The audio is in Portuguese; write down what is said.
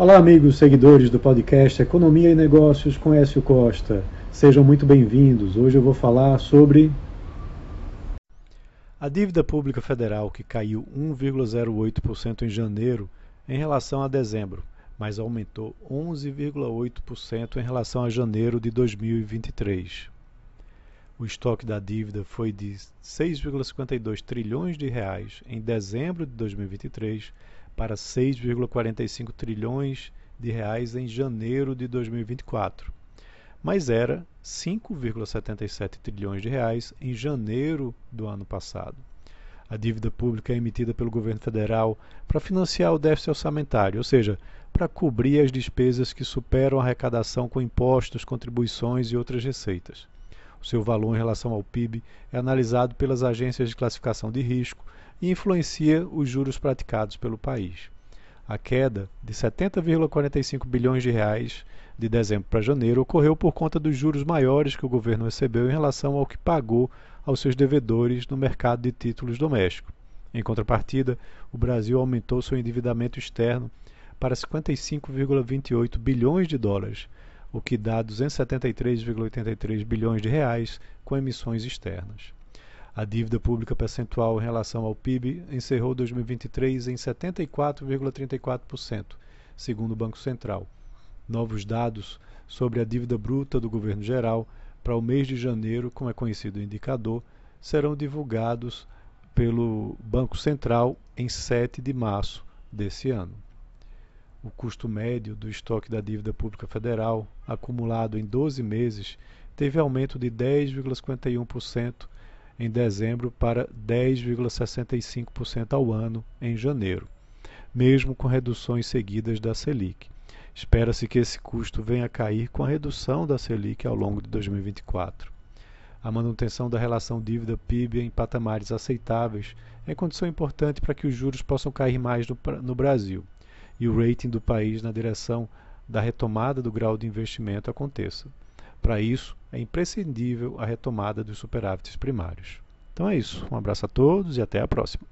Olá, amigos seguidores do podcast Economia e Negócios com Écio Costa. Sejam muito bem-vindos. Hoje eu vou falar sobre a dívida pública federal que caiu 1,08% em janeiro em relação a dezembro, mas aumentou 11,8% em relação a janeiro de 2023. O estoque da dívida foi de 6,52 trilhões de reais em dezembro de 2023 para 6,45 trilhões de reais em janeiro de 2024, mas era 5,77 trilhões de reais em janeiro do ano passado. A dívida pública é emitida pelo governo federal para financiar o déficit orçamentário, ou seja, para cobrir as despesas que superam a arrecadação com impostos, contribuições e outras receitas. O seu valor em relação ao PIB é analisado pelas agências de classificação de risco e influencia os juros praticados pelo país. A queda de 70,45 bilhões de reais de dezembro para janeiro ocorreu por conta dos juros maiores que o governo recebeu em relação ao que pagou aos seus devedores no mercado de títulos doméstico. Em contrapartida, o Brasil aumentou seu endividamento externo para 55,28 bilhões de dólares, o que dá 273,83 bilhões de reais com emissões externas. A dívida pública percentual em relação ao PIB encerrou 2023 em 74,34%, segundo o Banco Central. Novos dados sobre a dívida bruta do governo geral para o mês de janeiro, como é conhecido o indicador, serão divulgados pelo Banco Central em 7 de março desse ano. O custo médio do estoque da dívida pública federal, acumulado em 12 meses, teve aumento de 10,51% em dezembro para 10,65% ao ano em janeiro, mesmo com reduções seguidas da Selic. Espera-se que esse custo venha a cair com a redução da Selic ao longo de 2024. A manutenção da relação dívida-PIB em patamares aceitáveis é condição importante para que os juros possam cair mais no, Brasil e o rating do país na direção da retomada do grau de investimento aconteça. Para isso, é imprescindível a retomada dos superávites primários. Então é isso. Um abraço a todos e até a próxima.